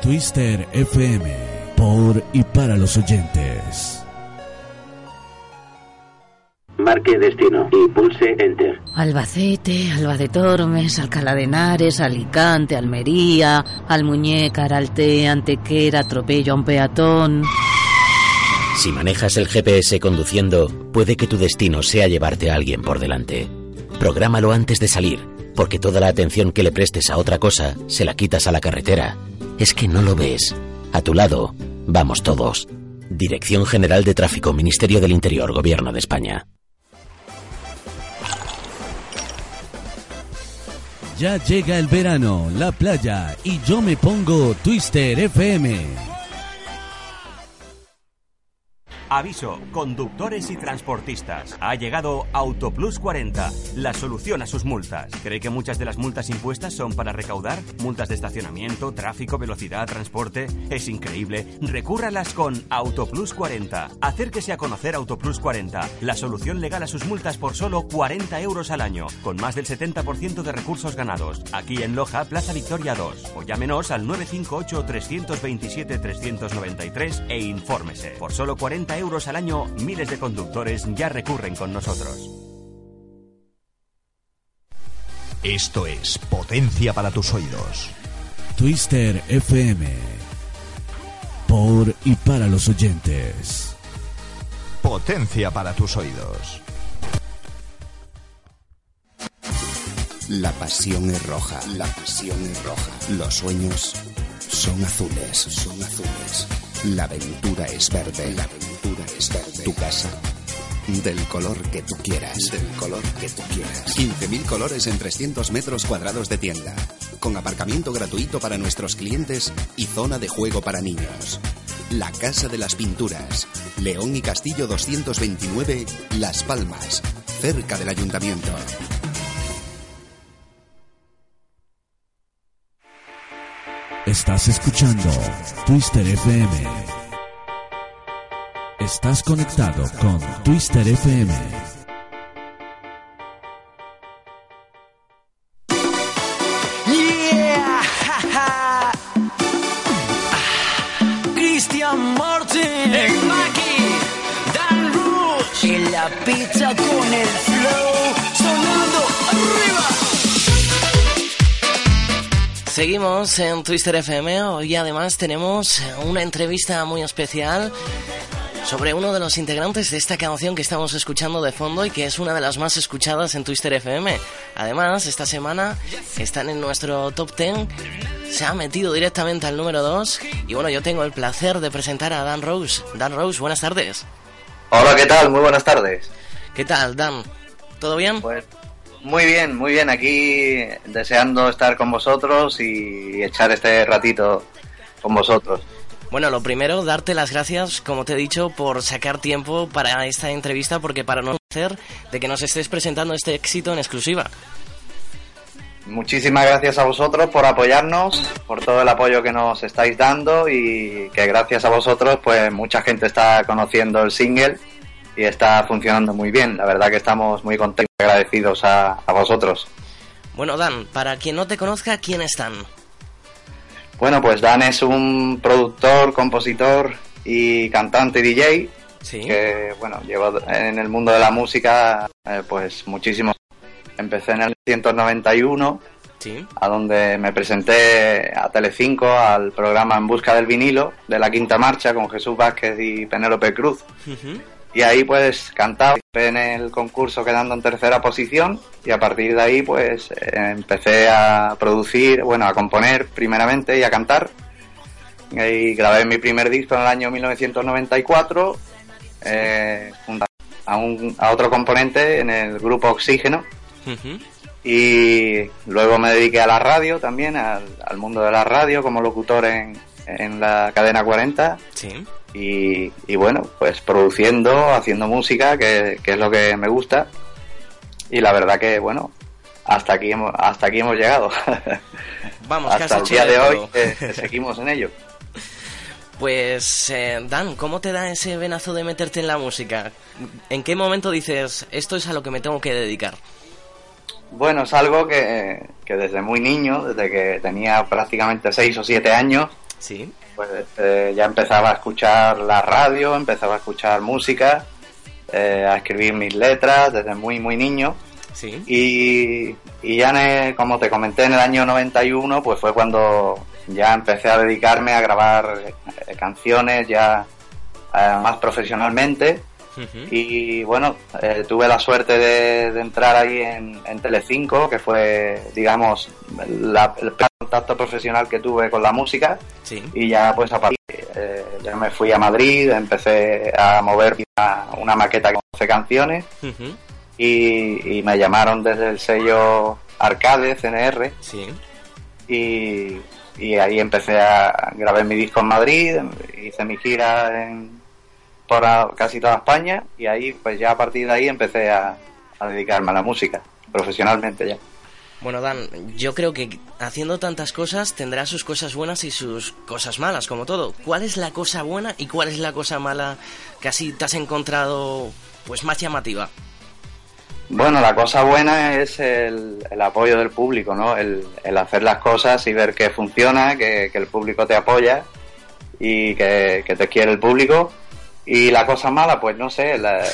Twister FM, por y para los oyentes. Marque destino y pulse Enter. Albacete, Alba de Tormes, Alcalá de Henares, Alicante, Almería, Almuñécar, Altea, Antequera, atropello a un peatón. Si manejas el GPS conduciendo, puede que tu destino sea llevarte a alguien por delante. Prográmalo antes de salir, porque toda la atención que le prestes a otra cosa se la quitas a la carretera. Es que no lo ves. A tu lado, vamos todos. Dirección General de Tráfico, Ministerio del Interior, Gobierno de España. Ya llega el verano, la playa y yo me pongo Twister FM. Aviso, conductores y transportistas. Ha llegado Autoplus 40, la solución a sus multas. ¿Cree que muchas de las multas impuestas son para recaudar? Multas de estacionamiento, tráfico, velocidad, transporte. Es increíble. Recúrralas con Autoplus 40. Acérquese a conocer Autoplus 40, la solución legal a sus multas por solo 40 euros al año, con más del 70% de recursos ganados. Aquí en Loja, Plaza Victoria 2. O llámenos al 958 327 393 e infórmese. Por solo 40 euros al año, miles de conductores ya recurren con nosotros. Esto es Potencia para tus oídos. Twister FM. Por y para los oyentes. Potencia para tus oídos. La pasión es roja, la pasión es roja. Los sueños son azules, son azules. La aventura es verde, la aventura verde. Tu casa, del color que tú quieras, del color que tú quieras. 15.000 colores en 300 metros cuadrados de tienda, con aparcamiento gratuito para nuestros clientes y zona de juego para niños. La Casa de las Pinturas, León y Castillo 229, Las Palmas, cerca del ayuntamiento. Estás escuchando Twister FM. Estás conectado con Twister FM. Yeah. Ah, Christian Martin, Maki, Dan Rush, y la pizza con el flow, sonando arriba. Seguimos en Twister FM. Hoy además tenemos una entrevista muy especial sobre uno de los integrantes de esta canción que estamos escuchando de fondo y que es una de las más escuchadas en Twister FM. Además, esta semana están en nuestro top 10. Se ha metido directamente al número 2. Y bueno, yo tengo el placer de presentar a Dan Rose. Dan Rose, buenas tardes. Hola, ¿qué tal? Muy buenas tardes. ¿Qué tal, Dan? ¿Todo bien? Pues muy bien, muy bien. Aquí deseando estar con vosotros y echar este ratito con vosotros. Bueno, lo primero, darte las gracias, como te he dicho, por sacar tiempo para esta entrevista, porque para no hacer de que nos estés presentando este éxito en exclusiva. Muchísimas gracias a vosotros por apoyarnos, por todo el apoyo que nos estáis dando y que gracias a vosotros pues mucha gente está conociendo el single y está funcionando muy bien. La verdad que estamos muy contentos y agradecidos a, a vosotros. Bueno, Dan, para quien no te conozca, ¿quién están? Bueno, pues Dan es un productor, compositor y cantante DJ Sí. que, bueno, llevo en el mundo de la música eh, pues muchísimo. Empecé en el 1991, Sí. a donde me presenté a Telecinco al programa En Busca del Vinilo de la Quinta Marcha con Jesús Vázquez y Penélope Cruz. Y ahí pues cantaba en el concurso quedando en tercera posición y a partir de ahí pues empecé a producir, bueno, a componer primeramente y a cantar. Y grabé mi primer disco en el año 1994 eh, a, un, a otro componente en el grupo Oxígeno y luego me dediqué a la radio también, al, al mundo de la radio como locutor en, en la cadena 40 Sí. Y, y bueno, pues produciendo, haciendo música, que, que es lo que me gusta. Y la verdad que, bueno, hasta aquí hemos, hasta aquí hemos llegado. Vamos, hasta el día de de hoy que seguimos en ello. Pues, eh, Dan, ¿cómo te da ese venazo de meterte en la música? ¿En qué momento dices, esto es a lo que me tengo que dedicar? Bueno, es algo que, que desde muy niño, desde que tenía prácticamente 6 o 7 años, Sí. Pues eh, ya empezaba a escuchar la radio, empezaba a escuchar música, eh, a escribir mis letras desde muy, muy niño. Sí. Y, y ya, en el- como te comenté, en el año 91, pues fue cuando ya empecé a dedicarme a grabar eh, canciones ya eh, más profesionalmente. Y bueno, eh, tuve la suerte de, de entrar ahí en, en Telecinco, que fue, digamos, la- el primer contacto profesional que tuve con la música. Sí. Y ya pues a partir eh, ya me fui a Madrid, empecé a mover una, una maqueta con 11 canciones y, y me llamaron desde el sello Arcade, CNR, Sí. y, y ahí empecé a grabar mi disco en Madrid, hice mi gira en, por a- casi toda España y ahí pues ya a partir de ahí empecé a, a dedicarme a la música profesionalmente ya. Bueno, Dan, yo creo que haciendo tantas cosas tendrá sus cosas buenas y sus cosas malas, como todo. ¿Cuál es la cosa buena y cuál es la cosa mala que así te has encontrado pues más llamativa? Bueno, la cosa buena es el, el apoyo del público, ¿no? El, el hacer las cosas y ver que funciona, que, que el público te apoya y que, que te quiere el público. Y la cosa mala, pues no sé, la,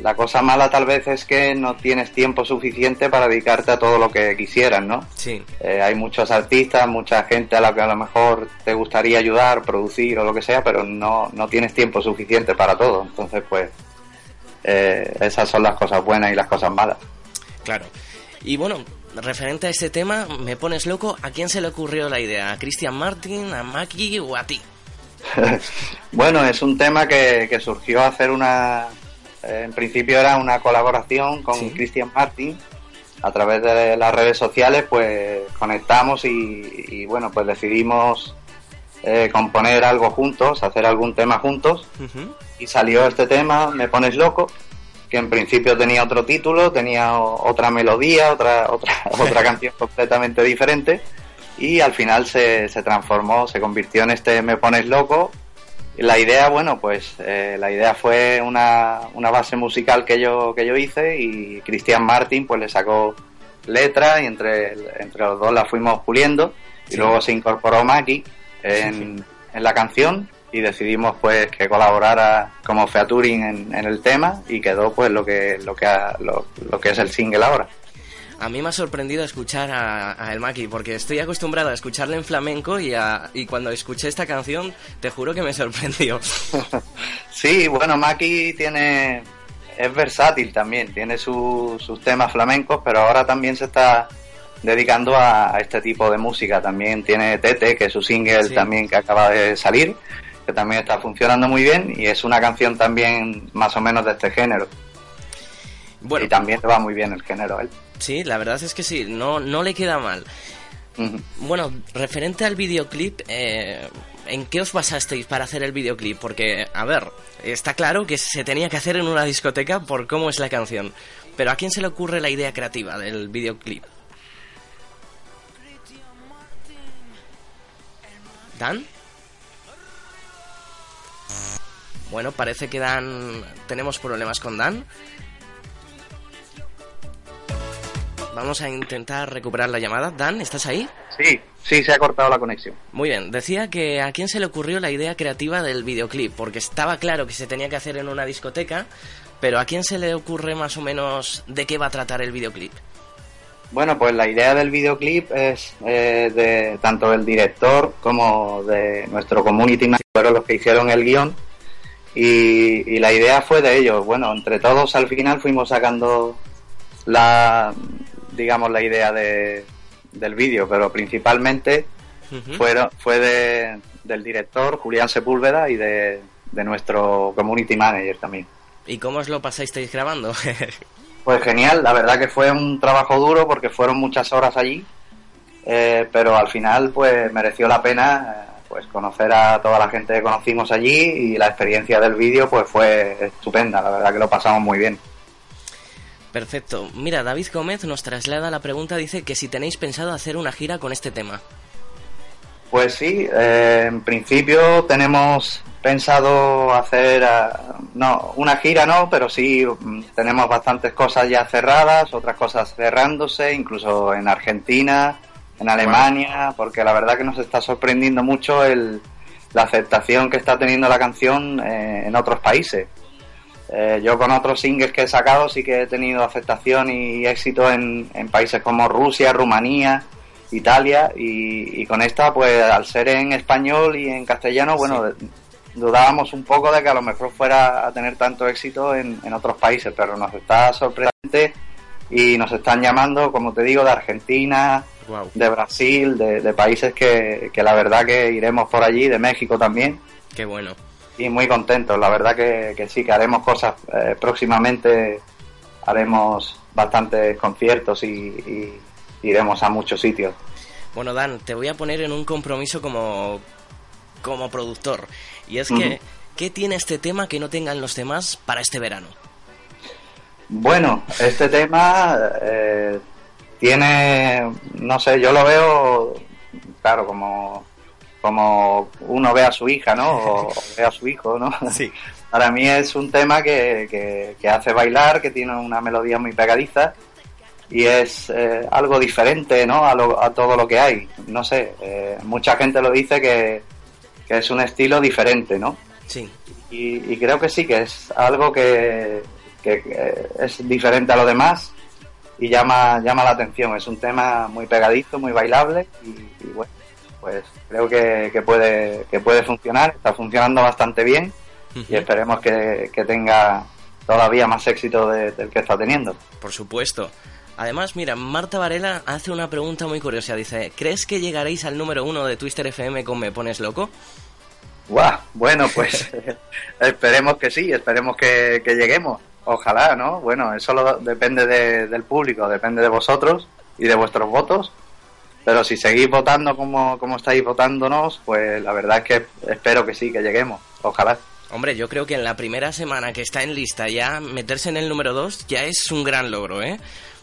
la cosa mala tal vez es que no tienes tiempo suficiente para dedicarte a todo lo que quisieras, ¿no? Sí. Eh, hay muchos artistas, mucha gente a la que a lo mejor te gustaría ayudar, producir o lo que sea, pero no, no tienes tiempo suficiente para todo. Entonces, pues, eh, esas son las cosas buenas y las cosas malas. Claro. Y bueno, referente a este tema, me pones loco, ¿a quién se le ocurrió la idea? ¿A Christian Martin, a Maki o a ti? bueno, es un tema que, que surgió hacer una... eh, en principio era una colaboración con Christian Martin. A través de las redes sociales, pues conectamos y, y, bueno, pues decidimos eh, componer algo juntos, hacer algún tema juntos. Y salió este tema, Me Pones Loco, que en principio tenía otro título, tenía otra melodía, otra, otra, otra canción completamente diferente. Y al final se, se transformó, se convirtió en este Me Pones Loco. La idea, bueno, pues eh, la idea fue una, una base musical que yo, que yo hice y Cristian Martin pues le sacó letra y entre, entre los dos la fuimos puliendo. Y luego se incorporó Maki en, en la canción y decidimos pues que colaborara como featuring en, en el tema y quedó pues lo que lo que ha- lo, lo que es el single ahora. A mí me ha sorprendido escuchar a, a El Maki, porque estoy acostumbrado a escucharle en flamenco y, a- y cuando escuché esta canción, te juro que me sorprendió. Sí, bueno, Maki tiene es versátil también, tiene su- sus temas flamencos, pero ahora también se está dedicando a, a este tipo de música. También tiene Tete, que es su single Sí. también que acaba de salir, que también está funcionando muy bien y es una canción también más o menos de este género. Bueno. Y también le va muy bien el género él. Sí, la verdad es que sí, no, no le queda mal. Bueno, referente al videoclip, eh, ¿en qué os basasteis para hacer el videoclip? Porque, a ver, está claro que se tenía que hacer en una discoteca por cómo es la canción. Pero ¿a quién se le ocurre la idea creativa del videoclip? ¿Dan? Bueno, parece que Dan... Tenemos problemas con Dan. Vamos a intentar recuperar la llamada. Dan, ¿estás ahí? Sí, sí, se ha cortado la conexión. Muy bien, decía que a quién se le ocurrió la idea creativa del videoclip, porque estaba claro que se tenía que hacer en una discoteca, pero a quién se le ocurre más o menos de qué va a tratar el videoclip. Bueno, pues la idea del videoclip es eh, de tanto del director como de nuestro community manager, fueron los que hicieron el guion. Y, y la idea fue de ellos. Bueno, entre todos al final fuimos sacando la, digamos, la idea de, del vídeo, pero principalmente fueron, fue de, del director Julián Sepúlveda y de, de nuestro community manager también. ¿Y cómo os lo pasasteis grabando? Pues genial, la verdad que fue un trabajo duro porque fueron muchas horas allí, eh, pero al final pues mereció la pena eh, pues conocer a toda la gente que conocimos allí y la experiencia del vídeo pues fue estupenda, la verdad que lo pasamos muy bien. Perfecto. Mira, David Gómez nos traslada la pregunta, dice que si tenéis pensado hacer una gira con este tema. Pues sí, eh, en principio tenemos pensado hacer, ah, no, una gira no, pero sí mm, tenemos bastantes cosas ya cerradas, otras cosas cerrándose, incluso en Argentina, en Alemania, porque la verdad que nos está sorprendiendo mucho el, la aceptación que está teniendo la canción eh, en otros países. Eh, yo con otros singles que he sacado sí que he tenido aceptación y éxito en, en países como Rusia, Rumanía, Italia y, y con esta pues al ser en español y en castellano bueno dudábamos un poco de que a lo mejor fuera a tener tanto éxito en, en otros países pero nos está sorprendente y nos están llamando como te digo de Argentina Wow. de Brasil de, de países que, que la verdad que iremos por allí de México también Qué bueno. Y muy contentos. La verdad que, que sí, que haremos cosas eh, próximamente, haremos bastantes conciertos y, y iremos a muchos sitios. Bueno, Dan, te voy a poner en un compromiso como, como productor. Y es que. ¿qué tiene este tema que no tengan los demás para este verano? Bueno, este tema eh, tiene, no sé, yo lo veo, claro, como, como uno ve a su hija, ¿no? O, o ve a su hijo, ¿no? Sí. Para mí es un tema que, que, que hace bailar, que tiene una melodía muy pegadiza y es eh, algo diferente, ¿no? A, lo- a todo lo que hay. No sé, eh, mucha gente lo dice que, que es un estilo diferente, ¿no? Sí. Y, y creo que sí, que es algo que, que- es diferente a lo demás y llama, llama la atención. Es un tema muy pegadizo, muy bailable y, y bueno, pues creo que, que puede, que puede funcionar, está funcionando bastante bien y esperemos que, que tenga todavía más éxito de- del que está teniendo. Por supuesto. Además, mira, Marta Varela hace una pregunta muy curiosa. Dice, ¿crees que llegaréis al número uno de Twister FM con Me Pones Loco? Guau, bueno, pues esperemos que sí, esperemos que, que lleguemos. Ojalá, ¿no? Bueno, eso lo- depende de- del público, depende de vosotros y de vuestros votos. Pero si seguís votando como, como estáis votándonos, pues la verdad es que espero que sí, que lleguemos. Ojalá. Hombre, yo creo que en la primera semana que está en lista ya meterse en el número dos ya es un gran logro, ¿eh?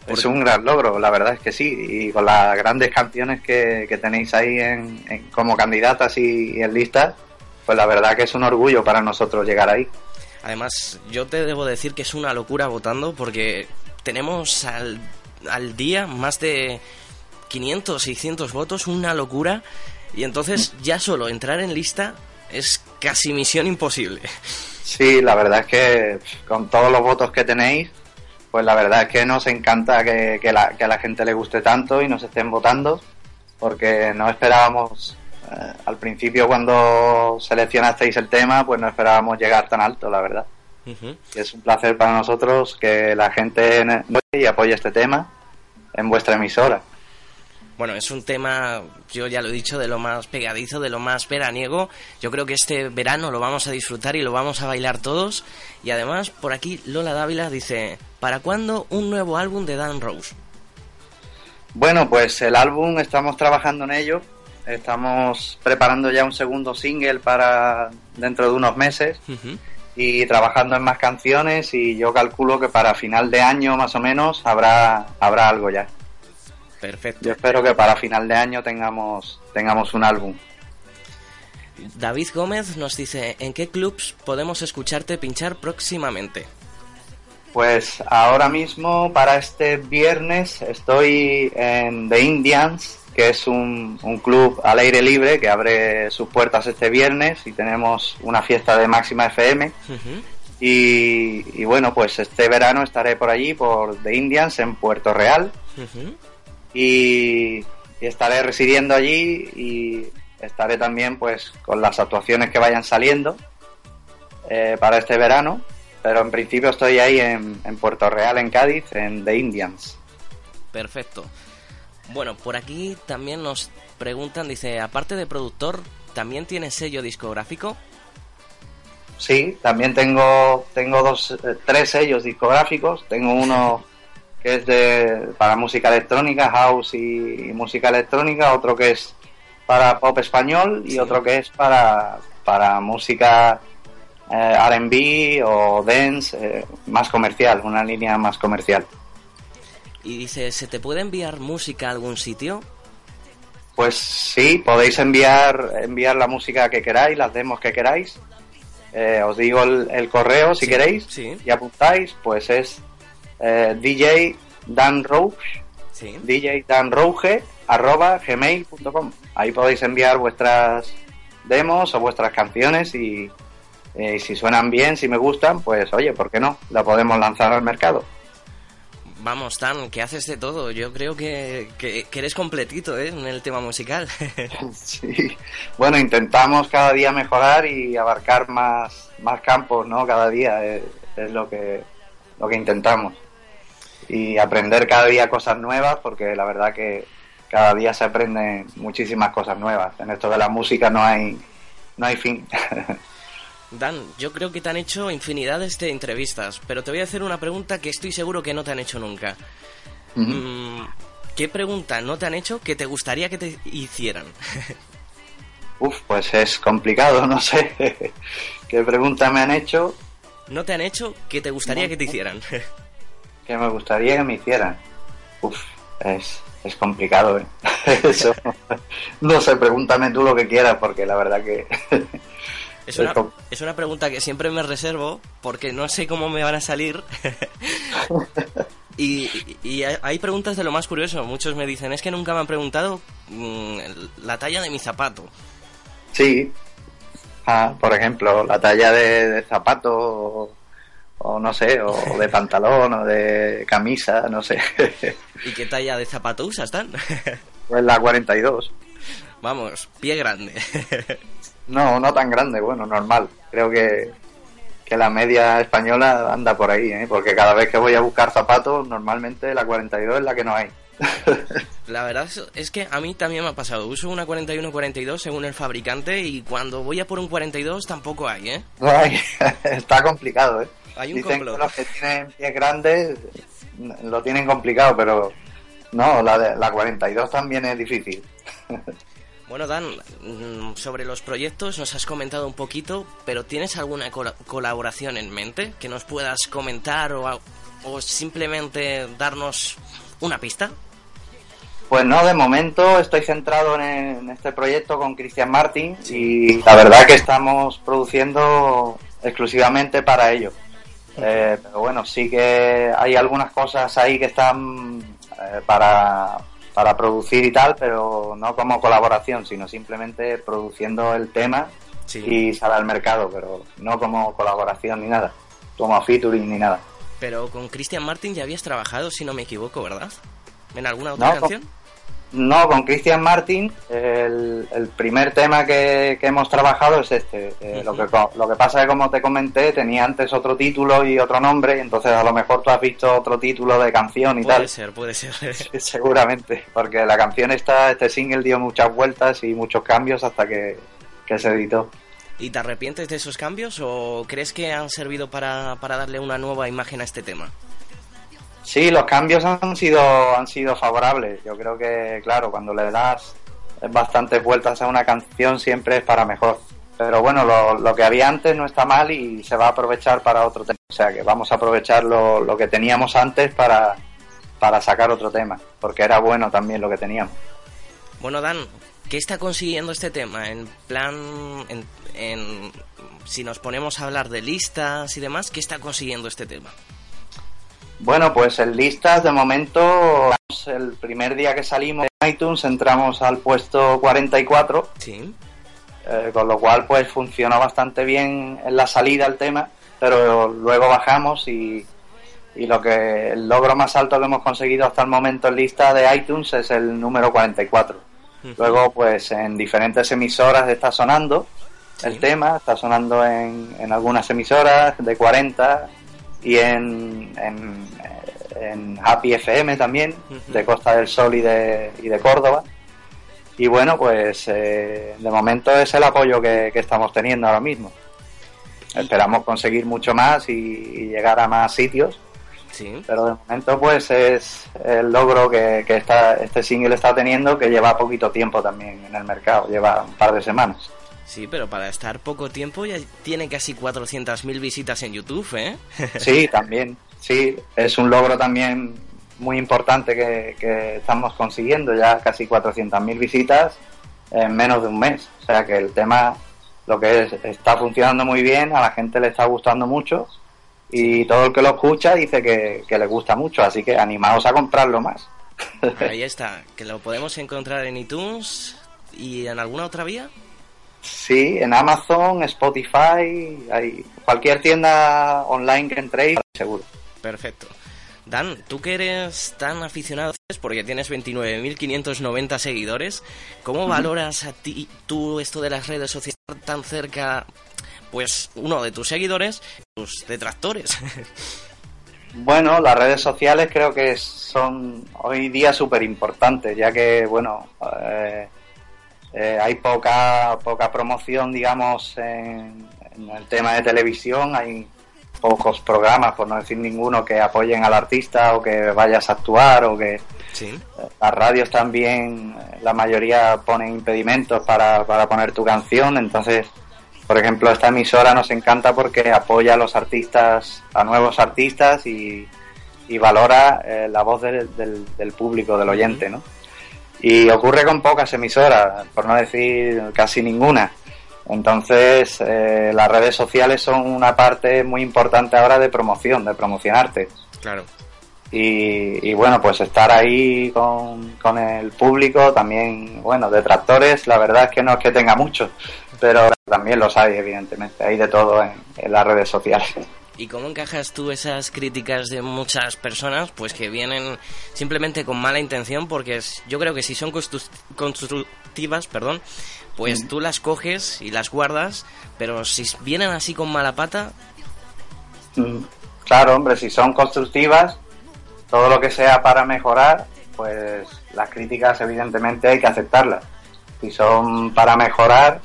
Es un gran logro, la verdad es que sí. Y con las grandes canciones que, que tenéis ahí en, en- como candidatas y, y en listas, pues la verdad que es un orgullo para nosotros llegar ahí. Además, yo te debo decir que es una locura votando porque tenemos al, al día más de 500, 600 votos, una locura. Y entonces ya solo entrar en lista es casi misión imposible. Sí, la verdad es que con todos los votos que tenéis, pues la verdad es que nos encanta que, que la, que a la gente le guste tanto y nos estén votando, porque no esperábamos, eh, al principio cuando seleccionasteis el tema, pues no esperábamos llegar tan alto, la verdad. Y es un placer para nosotros que la gente y apoye este tema en vuestra emisora. Bueno, es un tema, yo ya lo he dicho, de lo más pegadizo, de lo más veraniego. Yo creo que este verano lo vamos a disfrutar y lo vamos a bailar todos. Y además, por aquí Lola Dávila dice, ¿para cuándo un nuevo álbum de Dan Rose? Bueno, pues el álbum estamos trabajando en ello. Estamos preparando ya un segundo single para dentro de unos meses y trabajando en más canciones y yo calculo que para final de año más o menos habrá habrá algo ya. Perfecto. Yo espero que para final de año tengamos tengamos un álbum. David Gómez nos dice, ¿en qué clubs podemos escucharte pinchar próximamente? Pues ahora mismo para este viernes estoy en The Indians, que es un, un club al aire libre que abre sus puertas este viernes y tenemos una fiesta de máxima FM. Y, y bueno, pues este verano estaré por allí, por The Indians, en Puerto Real. Y, y estaré residiendo allí y estaré también pues con las actuaciones que vayan saliendo eh, para este verano. Pero en principio estoy ahí en, en Puerto Real, en Cádiz, en The Indians. Perfecto. Bueno, por aquí también nos preguntan, dice, aparte de productor, ¿también tienes sello discográfico? Sí, también tengo, tengo dos, eh, tres sellos discográficos. Tengo uno que es de, para música electrónica, house y, y música electrónica, otro que es para pop español y otro que es para, para música eh, RB o dance eh, más comercial, una línea más comercial. Y dice, ¿se te puede enviar música a algún sitio? Pues sí, podéis enviar, enviar la música que queráis, las demos que queráis. Eh, os digo el, el correo si Sí, queréis sí. y apuntáis, pues es eh, DJ Dan Rouge, Sí. DJ Dan Rouge, arroba gmail.com. Ahí podéis enviar vuestras demos o vuestras canciones y eh, si suenan bien, si me gustan, pues oye, ¿por qué no? La podemos lanzar al mercado. Vamos, Tan, que haces de todo. Yo creo que, que, eres completito ¿eh? en el tema musical. sí. Bueno, intentamos cada día mejorar y abarcar más, más campos, ¿no? Cada día es, es lo que, lo que intentamos. Y aprender cada día cosas nuevas, porque la verdad que cada día se aprenden muchísimas cosas nuevas. En esto de la música no hay, no hay fin. Dan, yo creo que te han hecho infinidades de entrevistas, pero te voy a hacer una pregunta que estoy seguro que no te han hecho nunca. Mm, ¿Qué pregunta no te han hecho que te gustaría que te hicieran? Uf, pues es complicado, no sé. ¿Qué pregunta me han hecho? ¿No te han hecho que te gustaría que te hicieran? Que me gustaría que me hicieran. Uf, es, es complicado, ¿eh? Eso. no sé, pregúntame tú lo que quieras, porque la verdad que es una, es una pregunta que siempre me reservo porque no sé cómo me van a salir. y, hay preguntas de lo más curioso. Muchos me dicen, es que nunca me han preguntado mm, la talla de mi zapato. Sí. Ah, por ejemplo, la talla de, zapato o, no sé, o de pantalón o de camisa, no sé. ¿Y qué talla de zapato usas, Tan? pues la 42. Vamos, pie grande. No, no tan grande, bueno, normal. Creo que, que la media española anda por ahí, ¿eh? porque cada vez que voy a buscar zapatos, normalmente la 42 es la que no hay. La verdad es que a mí también me ha pasado. Uso una 41-42 según el fabricante y cuando voy a por un 42 tampoco hay, ¿eh? No hay. Está complicado, ¿eh? Hay un Dicen que los que tienen pies grandes lo tienen complicado, pero no, la, de, la 42 también es difícil. Bueno, Dan, mm, sobre los proyectos nos has comentado un poquito, pero ¿tienes alguna colaboración en mente que nos puedas comentar o, simplemente darnos una pista? Pues no, de momento estoy centrado en, este proyecto con Cristian Martin y la verdad que estamos produciendo exclusivamente para ello. Eh, pero bueno, sí que hay algunas cosas ahí que están eh, para, para producir y tal, pero no como colaboración, sino simplemente produciendo el tema y sale al mercado, pero no como colaboración ni nada, como featuring ni nada. Pero con Christian Martin ya habías trabajado, si no me equivoco, ¿verdad? ¿En alguna otra canción? No, con Christian Martin el, primer tema que, hemos trabajado es este. Eh, lo, que, lo que pasa es que, como te comenté, tenía antes otro título y otro nombre, y entonces a lo mejor tú has visto otro título de canción y tal. Puede ser, puede ser. seguramente, porque la canción está, este single dio muchas vueltas y muchos cambios hasta que, que se editó. ¿Y te arrepientes de esos cambios o crees que han servido para, para darle una nueva imagen a este tema? Sí, los cambios han sido, han sido favorables. Yo creo que, claro, cuando le das bastantes vueltas a una canción siempre es para mejor. Pero bueno, lo, que había antes no está mal y se va a aprovechar para otro tema. O sea que vamos a aprovechar lo, lo que teníamos antes para, para sacar otro tema, porque era bueno también lo que teníamos. Bueno, Dan, ¿qué está consiguiendo este tema? En plan, en, en, si nos ponemos a hablar de listas y demás, ¿qué está consiguiendo este tema? Bueno, pues en listas de momento, el primer día que salimos de iTunes entramos al puesto 44. Sí. Eh, con lo cual, pues funcionó bastante bien en la salida el tema, pero luego bajamos y, y lo que el logro más alto que hemos conseguido hasta el momento en lista de iTunes es el número 44. Luego, pues en diferentes emisoras está sonando el tema, está sonando en, en algunas emisoras de 40, y en, en, Happy FM también, de Costa del Sol y de, y de Córdoba. Y bueno, pues eh, de momento es el apoyo que, estamos teniendo ahora mismo. Esperamos conseguir mucho más y, llegar a más sitios. Sí. Pero de momento pues es el logro que, que este single está teniendo que lleva poquito tiempo también en el mercado, lleva un par de semanas. Sí, pero para estar poco tiempo ya tiene casi 400.000 visitas en YouTube, ¿eh? Sí, también. Sí, es un logro también muy importante que, estamos consiguiendo, ya casi 400.000 visitas en menos de un mes. O sea que el tema, lo que es, está funcionando muy bien, a la gente le está gustando mucho y todo el que lo escucha dice que, que le gusta mucho, así que animaos a comprarlo más. Ahí está, que lo podemos encontrar en iTunes y en alguna otra vía. Sí, en Amazon, Spotify, hay cualquier tienda online que entréis, seguro. Perfecto. Dan, tú que eres tan aficionado porque tienes 29.590 seguidores, ¿cómo valoras a ti tú esto de las redes sociales tan cerca, pues uno de tus seguidores, tus detractores? Bueno, las redes sociales creo que son hoy día súper importantes, ya que, bueno, eh, eh, hay poca, poca promoción, digamos, en, en el tema de televisión, hay pocos programas, por no decir ninguno, que apoyen al artista o que vayas a actuar o que Sí. las radios también, eh, la mayoría ponen impedimentos para, para poner tu canción, entonces, por ejemplo, esta emisora nos encanta porque apoya a los artistas, a nuevos artistas y, y valora eh, la voz del, del, del público, del oyente, ¿no? Y ocurre con pocas emisoras, por no decir casi ninguna. Entonces, eh, las redes sociales son una parte muy importante ahora de promoción, de promocionarte. Claro. Y, y bueno, pues estar ahí con, con el público, también, bueno, detractores, la verdad es que no es que tenga muchos, pero también los hay, evidentemente, hay de todo en, en las redes sociales. ¿Y cómo encajas tú esas críticas de muchas personas, pues que vienen simplemente con mala intención? Porque yo creo que si son constru- constructivas, perdón, pues tú las coges y las guardas, pero si vienen así con mala pata, Mm, Claro, hombre, si son constructivas, todo lo que sea para mejorar, pues las críticas evidentemente hay que aceptarlas. Si son para mejorar,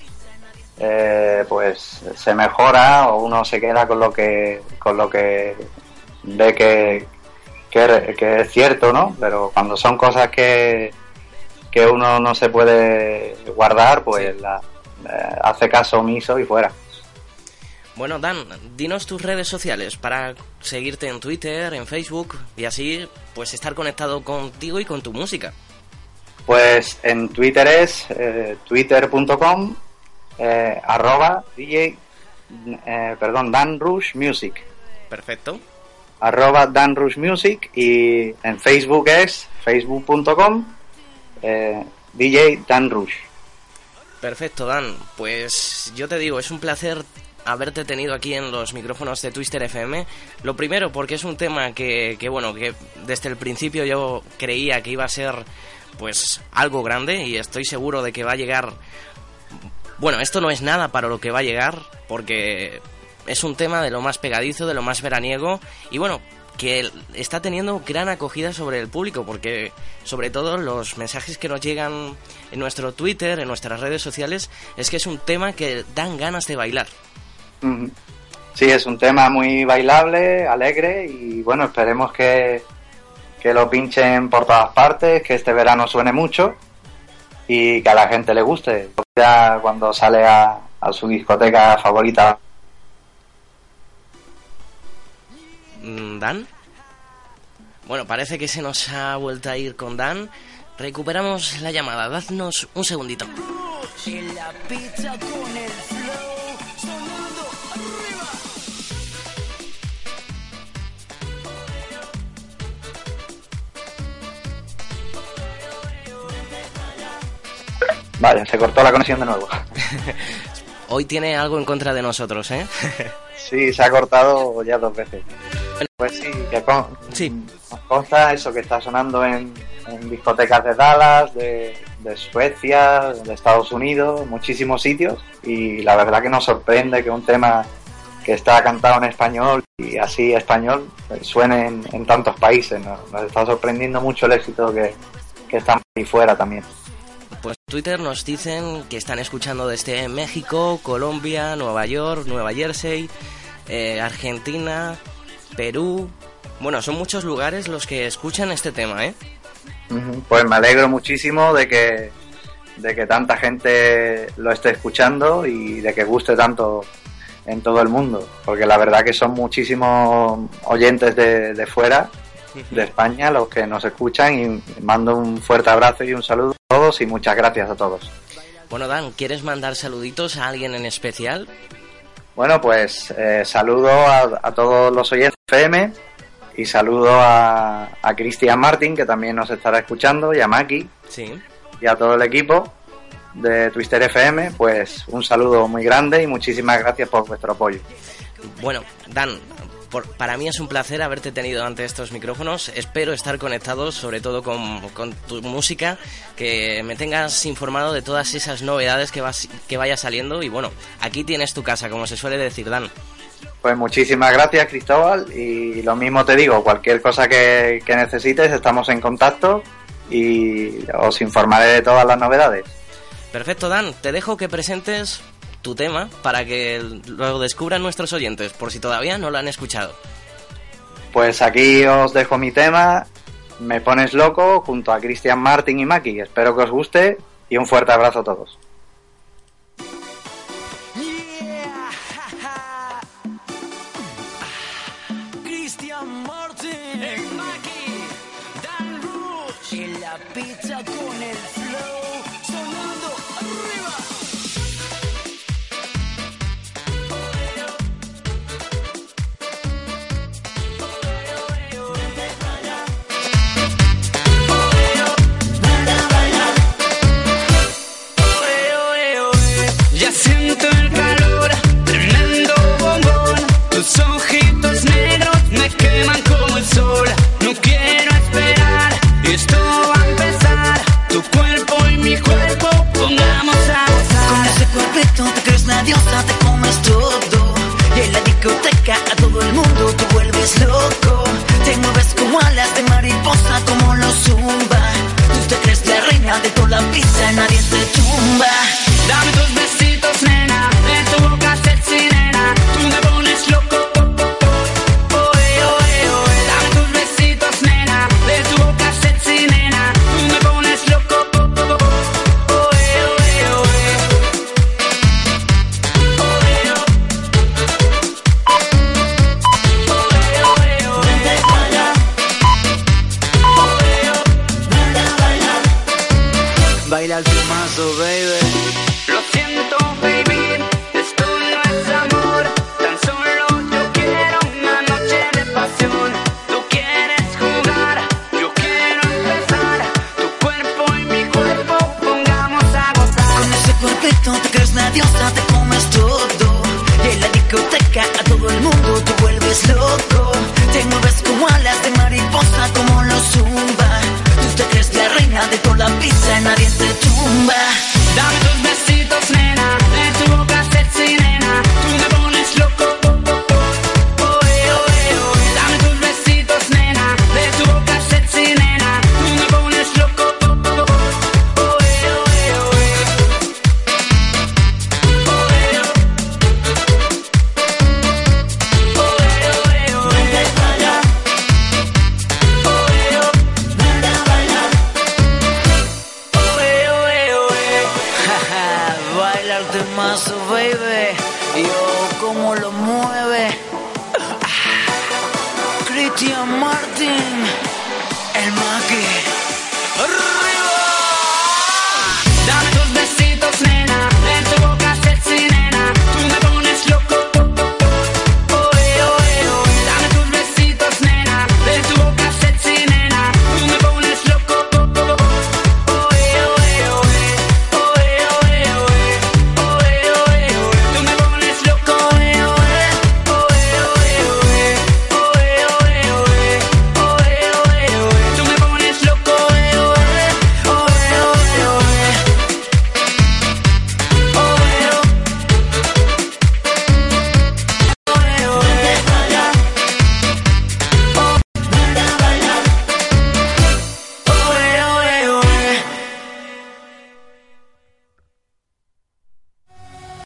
eh, pues se mejora o uno se queda con lo que con lo que ve que, que, que es cierto, ¿no? Pero cuando son cosas que, que uno no se puede guardar, pues la- eh, hace caso omiso y fuera. Bueno, Dan, dinos tus redes sociales para seguirte en Twitter, en Facebook y así pues estar conectado contigo y con tu música. Pues en Twitter es eh, twitter.com eh, arroba DJ, eh, perdón, Dan Rush Music. Perfecto. Arroba Dan Rush Music y en Facebook es facebook.com eh, DJ Dan Rush. Perfecto, Dan. Pues yo te digo, es un placer haberte tenido aquí en los micrófonos de Twister FM. Lo primero, porque es un tema que, que, bueno, que desde el principio yo creía que iba a ser, pues, algo grande y estoy seguro de que va a llegar. Bueno, esto no es nada para lo que va a llegar, porque es un tema de lo más pegadizo, de lo más veraniego y, bueno, que está teniendo gran acogida sobre el público, porque sobre todo los mensajes que nos llegan en nuestro Twitter, en nuestras redes sociales, es que es un tema que dan ganas de bailar. Sí, es un tema muy bailable, alegre y bueno, esperemos que, que lo pinchen por todas partes, que este verano suene mucho y que a la gente le guste. Ya cuando sale a, a su discoteca favorita. Mm, ¿Dan? Bueno, parece que se nos ha vuelto a ir con Dan. Recuperamos la llamada, dadnos un segundito. En la pizza con el Vale, se cortó la conexión de nuevo. Hoy tiene algo en contra de nosotros, ¿eh? Sí, se ha cortado ya dos veces. Pues sí, que con, nos consta eso que está sonando en, en discotecas de Dallas, de, de Suecia, de Estados Unidos, muchísimos sitios. Y la verdad que nos sorprende que un tema que está cantado en español y así español suene en, en tantos países. Nos, nos está sorprendiendo mucho el éxito que, que está ahí fuera también. Pues Twitter nos dicen que están escuchando desde México, Colombia, Nueva York, Nueva Jersey, eh, Argentina, Perú. Bueno, son muchos lugares los que escuchan este tema, ¿eh? Pues me alegro muchísimo de que, de que tanta gente lo esté escuchando y de que guste tanto en todo el mundo, porque la verdad que son muchísimos oyentes de fuera, de España, los que nos escuchan y mando un fuerte abrazo y un saludo a todos y muchas gracias a todos. Bueno, Dan, ¿quieres mandar saluditos a alguien en especial? Bueno, pues eh, saludo a, a todos los oyentes de FM Y saludo a, a Cristian Martin, que también nos estará escuchando, y a Maki. Sí. Y a todo el equipo de Twister FM, pues un saludo muy grande y muchísimas gracias por vuestro apoyo. Bueno, Dan, por- para mí es un placer haberte tenido ante estos micrófonos. Espero estar conectado, sobre todo con, con tu música, que me tengas informado de todas esas novedades que, vas, que vaya saliendo. Y bueno, aquí tienes tu casa, como se suele decir, Dan. Pues muchísimas gracias Cristóbal y lo mismo te digo, cualquier cosa que, que necesites estamos en contacto y os informaré de todas las novedades. Perfecto, Dan. Te dejo que presentes tu tema para que lo descubran nuestros oyentes, por si todavía no lo han escuchado. Pues aquí os dejo mi tema, Me pones loco, junto a Cristian Martin y Maki. Espero que os guste y un fuerte abrazo a todos. Cuerpito te crees la diosa, te comes todo. Y en la discoteca a todo el mundo tú vuelves loco. Te mueves como alas de mariposa, como los zumba. Tú te crees la reina de toda la pista, nadie te tumba. Dame tus besitos, nena, en tu boca sexy, vuelves loco. Te mueves como alas de mariposa, como los zumba. Tú te crees la reina de toda la pista, nadie te tumba. Martin, el Maki. ¡Arriba!